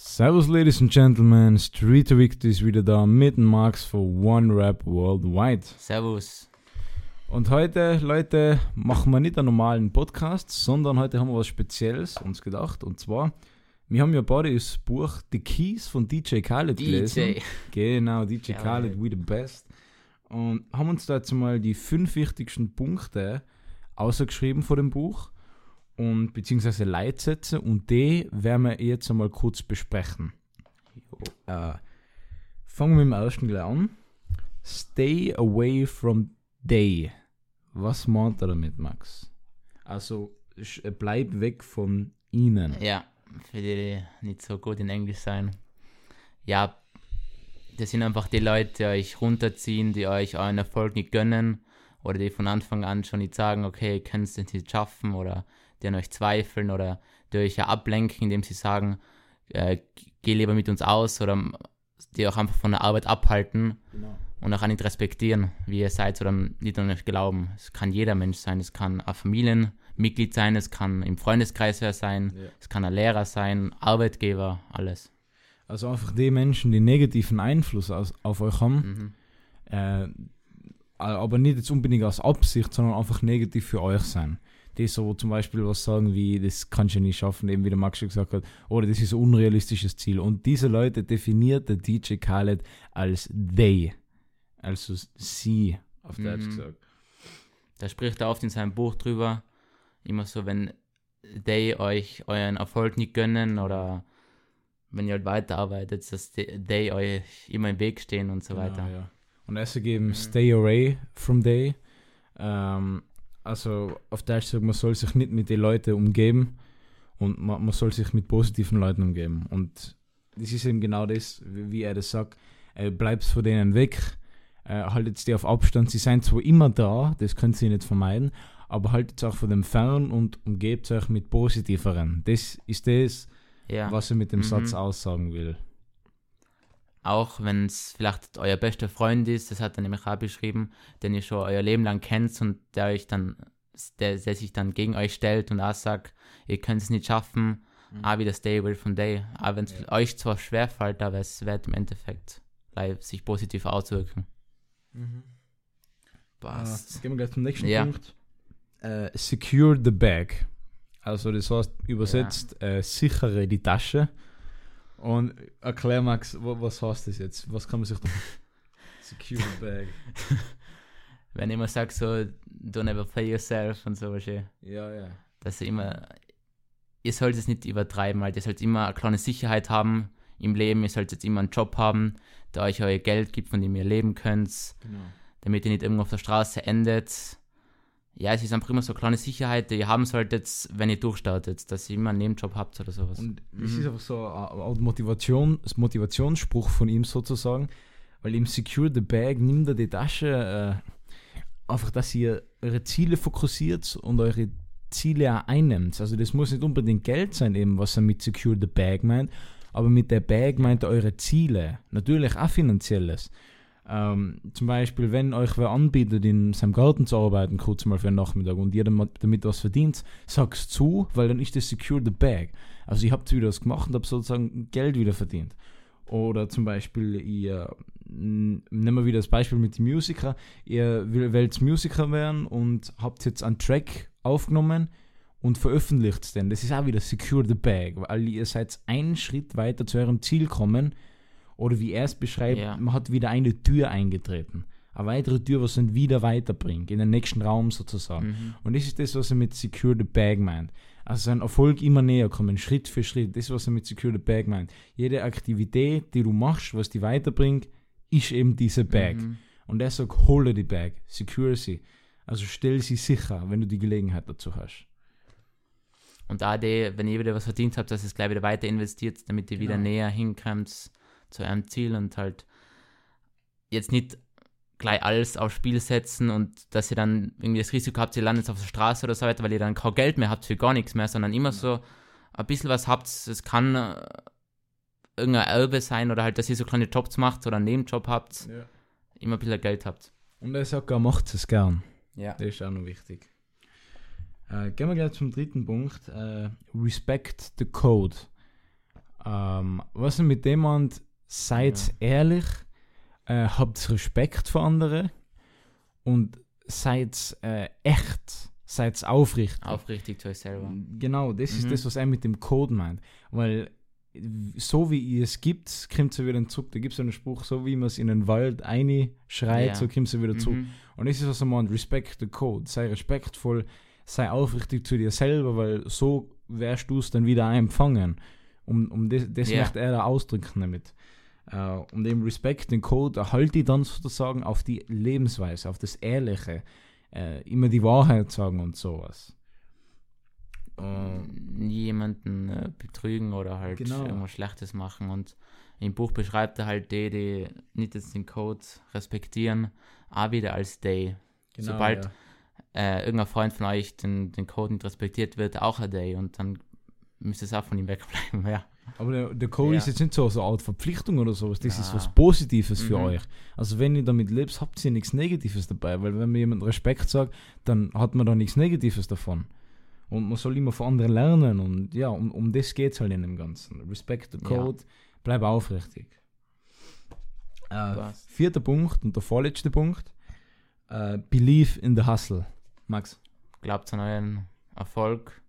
Servus, Ladies and Gentlemen. Street Victor ist wieder da mit Max für One Rap Worldwide. Servus. Und heute, Leute, machen wir nicht einen normalen Podcast, sondern heute haben wir was Spezielles uns gedacht. Und zwar, wir haben ja beide das Buch The Keys von DJ Khaled gelesen. DJ. Genau, DJ Jawohl. Khaled, We the Best. Und haben uns da jetzt mal die fünf wichtigsten Punkte ausgeschrieben vor dem Buch und beziehungsweise Leitsätze und die werden wir jetzt einmal kurz besprechen. Äh, fangen wir mit dem ersten gleich an. Stay away from they. Was meint er damit, Max? Also äh, bleib weg von ihnen. Ja, für die, die nicht so gut in Englisch sein. Ja, das sind einfach die Leute, die euch runterziehen, die euch euren Erfolg nicht gönnen oder die von Anfang an schon nicht sagen, okay, ihr könnt es nicht schaffen oder die an euch zweifeln oder die euch ja ablenken, indem sie sagen, äh, geh lieber mit uns aus oder die auch einfach von der Arbeit abhalten Genau. und auch nicht respektieren, wie ihr seid oder nicht an euch glauben. Es kann jeder Mensch sein, es kann ein Familienmitglied sein, es kann im Freundeskreis wer sein, Ja. es kann ein Lehrer sein, Arbeitgeber, alles. Also einfach die Menschen, die negativen Einfluss aus, auf euch haben, Mhm. äh, aber nicht jetzt unbedingt aus Absicht, sondern einfach negativ für euch sein. Die so zum Beispiel was sagen wie, das kannst du nicht schaffen, eben wie der Max schon gesagt hat, oder das ist ein unrealistisches Ziel. Und diese Leute definiert der DJ Khaled als they, also sie, auf Deutsch Mhm. gesagt. Da spricht er oft in seinem Buch drüber, immer so, wenn die euch euren Erfolg nicht gönnen oder wenn ihr halt weiterarbeitet, dass die euch immer im Weg stehen und so weiter. Genau, ja. Und es geben Mhm. Stay away from they. Ähm, also auf Deutsch sagt man soll sich nicht mit den Leuten umgeben und man, man soll sich mit positiven Leuten umgeben. Und das ist eben genau das, wie, er das sagt. Äh, bleibst von denen weg, äh, haltet die auf Abstand. Sie sind zwar immer da, das können sie nicht vermeiden, aber haltet auch von dem fern und umgebt euch mit positiveren. Das ist das, Ja. was er mit dem Mhm. Satz aussagen will. Auch wenn es vielleicht euer bester Freund ist, das hat er nämlich auch beschrieben, den ihr schon euer Leben lang kennt und der euch dann, der, der sich dann gegen euch stellt und auch sagt, ihr könnt es nicht schaffen, Mhm. auch wieder stay away from day. Aber wenn es Ja. euch zwar schwerfällt, aber es wird im Endeffekt sich positiv auswirken. Passt. Ah, gehen wir gleich zum nächsten Ja. Punkt. Äh, secure the bag. Also das heißt übersetzt äh, sichere die Tasche. Und erklär Max, wa- was heißt das jetzt? Was kann man sich da... secure bag. Wenn ich immer sage so, don't ever play yourself und so, du, Ja, ja. dass ihr immer, ihr sollt es nicht übertreiben, halt. Ihr sollt immer eine kleine Sicherheit haben im Leben, ihr sollt jetzt immer einen Job haben, der euch euer Geld gibt, von dem ihr leben könnt, Genau. damit ihr nicht irgendwo auf der Straße endet. Ja, es ist einfach immer so eine kleine Sicherheit, die ihr haben solltet, wenn ihr durchstartet, dass ihr immer einen Nebenjob habt oder sowas. Und es Mhm. ist einfach so ein Motivation, Motivationsspruch von ihm sozusagen, weil ihm Secure the Bag nimmt er die Tasche, äh, einfach, dass ihr eure Ziele fokussiert und eure Ziele auch einnimmt. Also das muss nicht unbedingt Geld sein, eben, was er mit Secure the Bag meint, aber mit der Bag meint er eure Ziele. Natürlich auch finanzielles. Ähm, zum Beispiel, wenn euch wer anbietet, in seinem Garten zu arbeiten, kurz mal für einen Nachmittag und ihr damit, was verdient, sag's zu, weil dann ist das Secure the Bag. Also ich habe wieder was gemacht und habe sozusagen Geld wieder verdient. Oder zum Beispiel, ihr, m, nehmen wir wieder das Beispiel mit den Musiker, ihr wollt Musiker werden und habt jetzt einen Track aufgenommen und veröffentlicht es dann. Das ist auch wieder Secure the Bag, weil ihr seid einen Schritt weiter zu eurem Ziel kommen. Oder wie er es beschreibt, Ja. man hat wieder eine Tür eingetreten. Eine weitere Tür, was dann wieder weiterbringt, in den nächsten Raum sozusagen. Mhm. Und das ist das, was er mit Secure the Bag meint. Also sein Erfolg immer näher kommen, Schritt für Schritt. Das ist, was er mit Secure the Bag meint. Jede Aktivität, die du machst, was die weiterbringt, ist eben diese Bag. Mhm. Und er sagt, hole die Bag, secure sie. Also stell sie sicher, wenn du die Gelegenheit dazu hast. Und auch die, wenn ihr wieder was verdient habt, dass ihr es gleich wieder weiter investiert, damit ihr wieder Genau. näher hinkommt zu eurem Ziel und halt jetzt nicht gleich alles aufs Spiel setzen und dass ihr dann irgendwie das Risiko habt, ihr landet auf der Straße oder so weiter, weil ihr dann kein Geld mehr habt für gar nichts mehr, sondern immer so ein bisschen was habt. Es kann äh, irgendein Erbe sein oder halt, dass ihr so kleine Jobs macht oder einen Nebenjob habt, immer ein bisschen Geld habt. Und er sagt, er macht es gern. Ja. Das ist auch noch wichtig. Äh, gehen wir gleich zum dritten Punkt. Äh, respect the code. Ähm, was ist mit dem und seid Ja. ehrlich, äh, habt Respekt vor anderen und seid äh, echt, seid aufrichtig. Aufrichtig zu euch selber. Genau, das ist Mhm. das, was er mit dem Code meint. Weil so wie ihr es gibt, kommt sie wieder zurück. Da gibt es einen Spruch, so wie man es in den Wald schreit, Ja. so kommt sie wieder zurück. Mhm. Und das ist was er meint, respect the code. Sei respektvoll, sei aufrichtig zu dir selber, weil so wirst du es dann wieder empfangen. Um, um das, das Ja. möchte er da ausdrücken damit. Äh, und dem Respekt, den Code, erhalte ich dann sozusagen auf die Lebensweise, auf das Ehrliche. Äh, immer die Wahrheit sagen und sowas. Äh, jemanden betrügen oder halt Genau. irgendwas Schlechtes machen. Und im Buch beschreibt er halt die, die nicht jetzt den Code respektieren, auch wieder als Day. genau, Sobald- ja. Äh, irgendein Freund von euch den, den Code nicht respektiert, wird auch ein Day und dann müsste es auch von ihm wegbleiben. Ja, Aber der, der Code Ja. ist jetzt nicht so, so eine Art Verpflichtung oder sowas. Das ist Na. was Positives für Mhm. euch. Also wenn ihr damit lebt, habt ihr nichts Negatives dabei. Weil wenn mir jemand Respekt sagt, dann hat man da nichts Negatives davon. Und man soll immer von anderen lernen. Und ja, um, um das geht es halt in dem Ganzen. Respect the Ja. Code, bleib aufrichtig. Äh, vierter Punkt und der vorletzte Punkt. Äh, believe in the hustle. Max. glaubt an euren Erfolg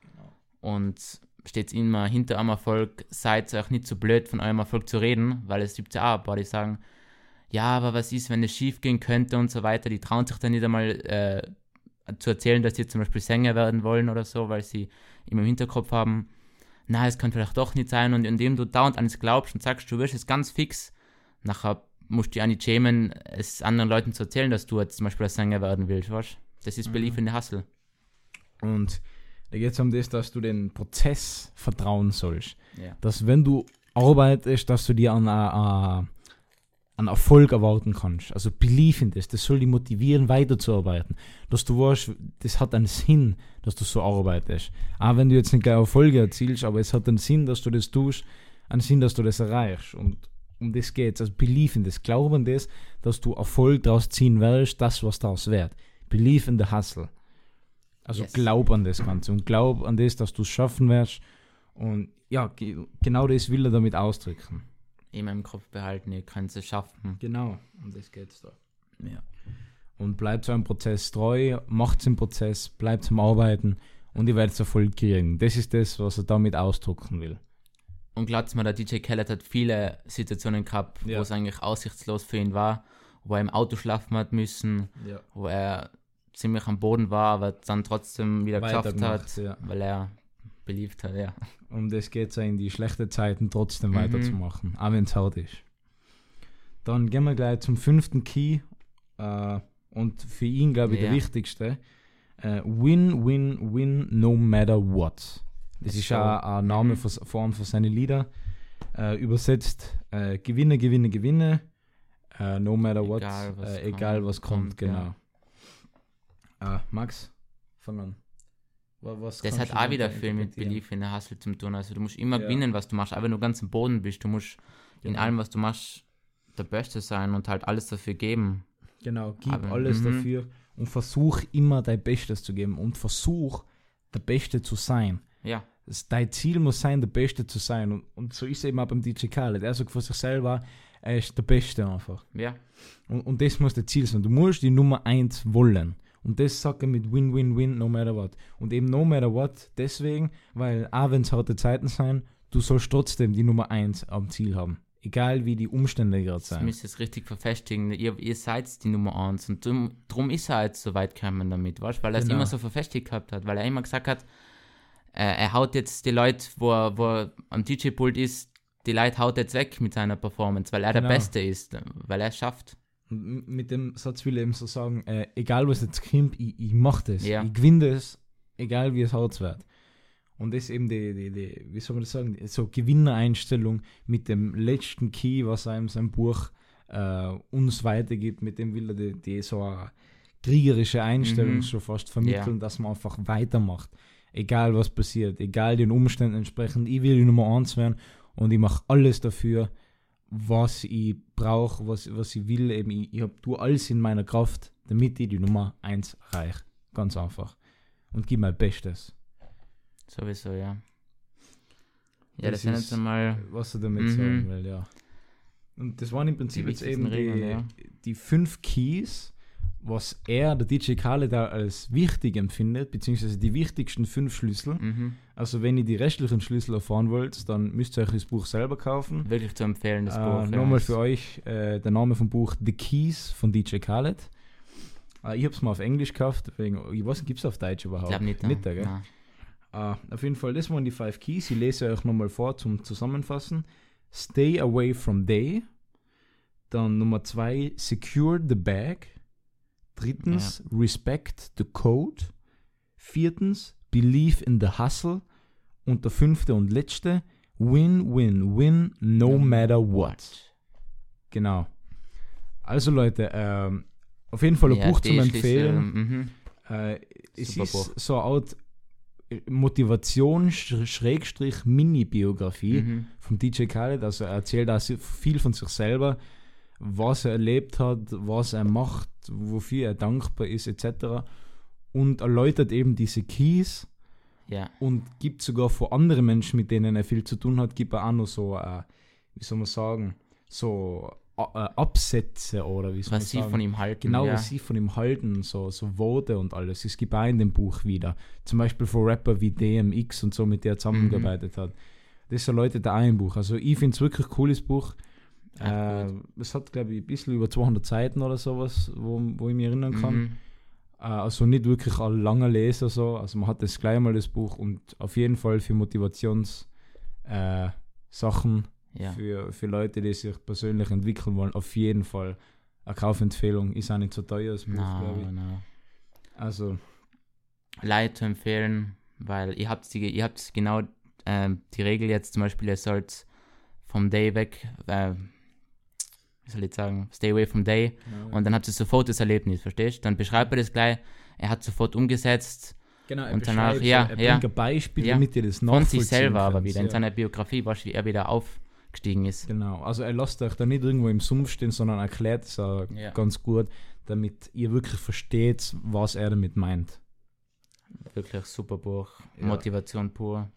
Genau. und steht immer hinter eurem Erfolg. Seid euch nicht so blöd, von eurem Erfolg zu reden, weil es gibt ja auch ein paar, die sagen, ja, aber was ist, wenn es schief gehen könnte und so weiter. Die trauen sich dann nicht einmal äh, zu erzählen, dass sie zum Beispiel Sänger werden wollen oder so, weil sie immer im Hinterkopf haben, na, es kann vielleicht doch nicht sein. Und indem du dauernd an es glaubst und sagst, du wirst es ganz fix, nachher musst du dich auch nicht schämen, es anderen Leuten zu erzählen, dass du jetzt zum Beispiel ein Sänger werden willst, weißt du? Das ist Mhm. Belief in the Hustle. Und da geht es um das, dass du den Prozess vertrauen sollst. Ja. dass wenn du arbeitest, dass du dir an, an, an Erfolg erwarten kannst. Also believe in das. Das soll dich motivieren, weiterzuarbeiten. Dass du weißt, das hat einen Sinn, dass du so arbeitest. Auch wenn du jetzt nicht gleich Erfolge erzielst, aber es hat einen Sinn, dass du das tust, einen Sinn, dass du das erreichst. Und um das geht's. Also believe in das. Glaube an das, dass du Erfolg daraus ziehen wirst, das, was daraus wird. Believe in the hustle. Also Yes. glaub an das Ganze und glaub an das, dass du es schaffen wirst. Und ja, ge genau das will er damit ausdrücken. Immer im Kopf behalten, ihr könnt es schaffen. Genau, um das geht's da. Ja. Und bleibt so einem Prozess treu, macht im Prozess, bleibt zum Arbeiten und ihr werdet Erfolg kriegen. Das ist das, was er damit ausdrücken will. Und glaubt mir, der DJ Khaled hat viele Situationen gehabt, Ja. wo es eigentlich aussichtslos für ihn war, wo er im Auto schlafen hat müssen, Ja. wo er ziemlich am Boden war, aber dann trotzdem wieder geschafft hat, ja. weil er beliebt hat, ja. Um das geht es in die schlechten Zeiten trotzdem Mhm. weiterzumachen, auch wenn es hart ist. Dann gehen wir gleich zum fünften Key. Äh, und für ihn, glaube ich, der Ja. wichtigste. Äh, win, win, win, no matter what. Das ist So. auch ein Name Mhm. für, vor allem für seine Lieder. Äh, übersetzt, äh, gewinne, gewinne, gewinne. Äh, no matter what. Egal, was äh, egal kommt, was kommt, kommt, ja. Äh, Max, fang an. Wa- Was Das hat auch wieder viel mit? Belief in der Hustle zu tun. Also du musst immer Ja. gewinnen, was du machst, auch wenn du ganz am Boden bist. Du musst in Genau. allem, was du machst, der Beste sein und halt alles dafür geben. Genau, gib Aber- alles mhm. dafür und versuch immer dein Bestes zu geben und versuch der Beste zu sein. Ja, Das, dein Ziel muss sein, der Beste zu sein. Und, und so ist es eben auch beim DJ Khaled. Er sagt von sich selber, er ist der Beste einfach. ja, Und, und das muss das Ziel sein. Du musst die Nummer 1 wollen. Und das sagt er mit Win, Win, Win, no matter what. Und eben no matter what, deswegen, weil auch wenn es harte Zeiten sein, du sollst trotzdem die Nummer 1 am Ziel haben. Egal wie die Umstände gerade sein. müsst ihr es richtig verfestigen. Ihr, ihr seid die Nummer 1 und drum, drum ist er jetzt so weit gekommen damit, weißt? weil er es Genau. immer so verfestigt gehabt hat, weil er immer gesagt hat, äh, er haut jetzt die Leute, wo er, wo er am DJ-Pult ist, die Leute haut jetzt weg mit seiner Performance, weil er Genau. der Beste ist, weil er es schafft. Mit dem Satz will ich eben so sagen, äh, egal was jetzt kommt, ich, ich mach das. Ja. Ich gewinne das, egal wie es hart wird. Und das ist eben die, die, die, wie soll man das sagen, so Gewinnereinstellung mit dem letzten Key, was er in seinem Buch äh, uns weitergibt, mit dem will er die, die so eine kriegerische Einstellung Mhm. schon fast vermitteln, dass man einfach weitermacht. Egal was passiert, egal den Umständen entsprechend, ich will die Nummer eins werden und ich mache alles dafür, was ich brauche, was, was ich will. Eben, ich, ich hab, tue alles in meiner Kraft, damit ich die Nummer 1 erreiche. Ganz einfach. Und gib mein Bestes. Sowieso, ja. Ja, das, sind ist, jetzt einmal was er damit Mhm. sagen will, ja. Und das waren im Prinzip jetzt eben die, Regeln, ja. die fünf Keys, was er, der DJ Khaled, da als wichtig empfindet, beziehungsweise die wichtigsten fünf Schlüssel. mhm. Also wenn ihr die restlichen Schlüssel erfahren wollt, dann müsst ihr euch das Buch selber kaufen. wirklich zu empfehlen, das Äh, Buch. Nochmal für euch äh, der Name vom Buch The Keys von DJ Khaled. Äh, ich habe es mal auf Englisch gekauft, deswegen, ich weiß nicht, gibt es auf Deutsch Ich überhaupt? glaube nicht. Nicht, ja. gell? Ah, auf jeden Fall, das waren die Five Keys. Ich lese euch nochmal vor zum Zusammenfassen. Stay away from day. Dann Nummer zwei, secure the bag. Drittens, respect the code. Viertens, believe in the hustle. Und der fünfte und letzte, win, win, win, no matter what. Genau. Also Leute, ähm, auf jeden Fall ein Ja, Buch zum Empfehlen. Mhm. Äh, es Super ist Buch. so eine Art äh, Motivation Sch- Schrägstrich Mini-Biografie Mhm. von DJ Khaled. Also er erzählt sehr viel von sich selber, was er erlebt hat, was er macht, wofür er dankbar ist, etc. Und erläutert eben diese Keys Ja. und gibt sogar vor andere Menschen, mit denen er viel zu tun hat, gibt er auch noch so, äh, wie soll man sagen, so äh, Absätze oder wie soll man Was sie sagen. von ihm halten. Genau, ja. was sie von ihm halten, so, so Worte und alles. Es gibt auch in dem Buch wieder. Zum Beispiel von Rapper wie DMX und so, mit der er zusammengearbeitet hat. Das erläutert auch im Buch. Also ich finde es wirklich cooles Buch. Ach, Äh, es hat, glaube ich, ein bisschen über 200 Seiten oder sowas, wo, wo ich mich erinnern kann. Mhm. Äh, also nicht wirklich ein langer Leser so. Also man hat das gleich mal das Buch und auf jeden Fall für Motivations äh, Ja. für, für Leute, die sich persönlich entwickeln wollen, auf jeden Fall eine Kaufempfehlung. Ist auch nicht so teuer, das Buch, glaube ich. No, no. Also, Leid zu empfehlen, weil ihr habt die, ihr habt genau ähm, die Regel jetzt zum Beispiel, ihr sollt vom Day weg, äh, wie soll ich sagen, stay away from Day und dann habt ihr sofort das Erlebnis, verstehst? Dann beschreibt er das gleich, er hat sofort umgesetzt, genau, er und danach- ja, er ja. bringt ein Beispiel, Ja. damit ihr das von nachvollziehen sich selber aber wieder, in ja. seiner Biografie, weißt du, wie er wieder aufgestiegen ist. Genau, also er lasst euch da nicht irgendwo im Sumpf stehen, sondern erklärt es auch Ja. ganz gut, damit ihr wirklich versteht, was er damit meint. Wirklich super Buch, Ja. Motivation pur.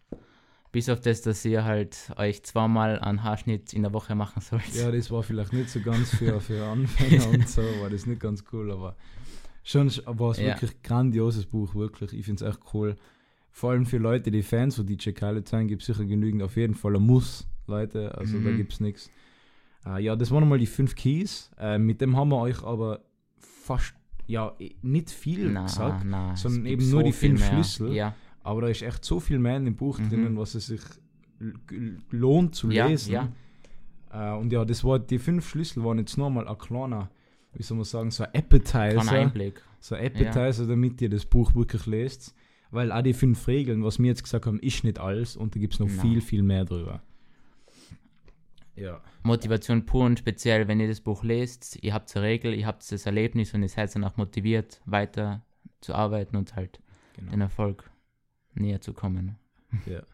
Bis auf das, dass ihr halt euch zweimal einen Haarschnitt in der Woche machen sollt. Ja, das war vielleicht nicht so ganz für, für Anfänger und so, war das nicht ganz cool, aber schon war es Ja. wirklich ein grandioses Buch, wirklich. Ich finde es echt cool. Vor allem für Leute, die Fans von DJ Khaled sind, gibt es sicher genügend. Auf jeden Fall ein Muss, Leute, also da Mhm. gibt es nichts. Äh, ja, das waren nochmal die fünf Keys. Äh, mit dem haben wir euch aber fast, ja, nicht viel Na, gesagt, na, sondern eben nur die fünf mehr. Schlüssel. Ja, aber da ist echt so viel mehr in dem Buch Mhm. drinnen, was es sich lohnt zu Ja, lesen. ja. Äh, und ja, das war, die fünf Schlüssel waren jetzt nochmal ein kleiner, wie soll man sagen, so ein Appetizer. kleiner Einblick. So ein Appetizer, damit ihr das Buch wirklich lest. Weil auch die fünf Regeln, was wir jetzt gesagt haben, ist nicht alles und da gibt es noch Nein. viel, viel mehr drüber. Ja. Motivation pur und speziell, wenn ihr das Buch lest, ihr habt eine Regel, ihr habt das Erlebnis und ihr seid dann auch motiviert, weiter zu arbeiten und halt Genau. den Erfolg näher zu kommen. Ja.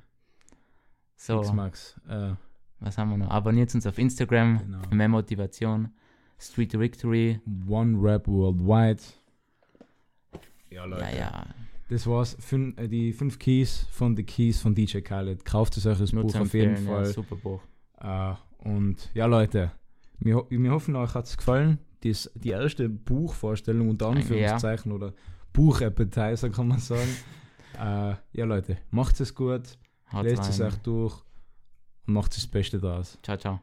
So, Max. Äh, was haben wir noch? Abonniert uns auf Instagram Genau. für mehr Motivation. Street to Victory. One Rap Worldwide. Ja, Leute. Ja, ja. Das war's. Fün äh, die fünf Keys von The Keys von DJ Khaled. Kauft es euch das Nur Buch auf jeden empfehlen, ja, Fall. super Buch. Äh, und ja, Leute, wir, wir hoffen, euch hat es gefallen. Dies, die erste Buchvorstellung unter Anführungszeichen oder Buchappetizer kann man sagen. äh, ja, Leute, macht es gut, Haut lest es euch durch und macht das Beste daraus. Ciao, ciao.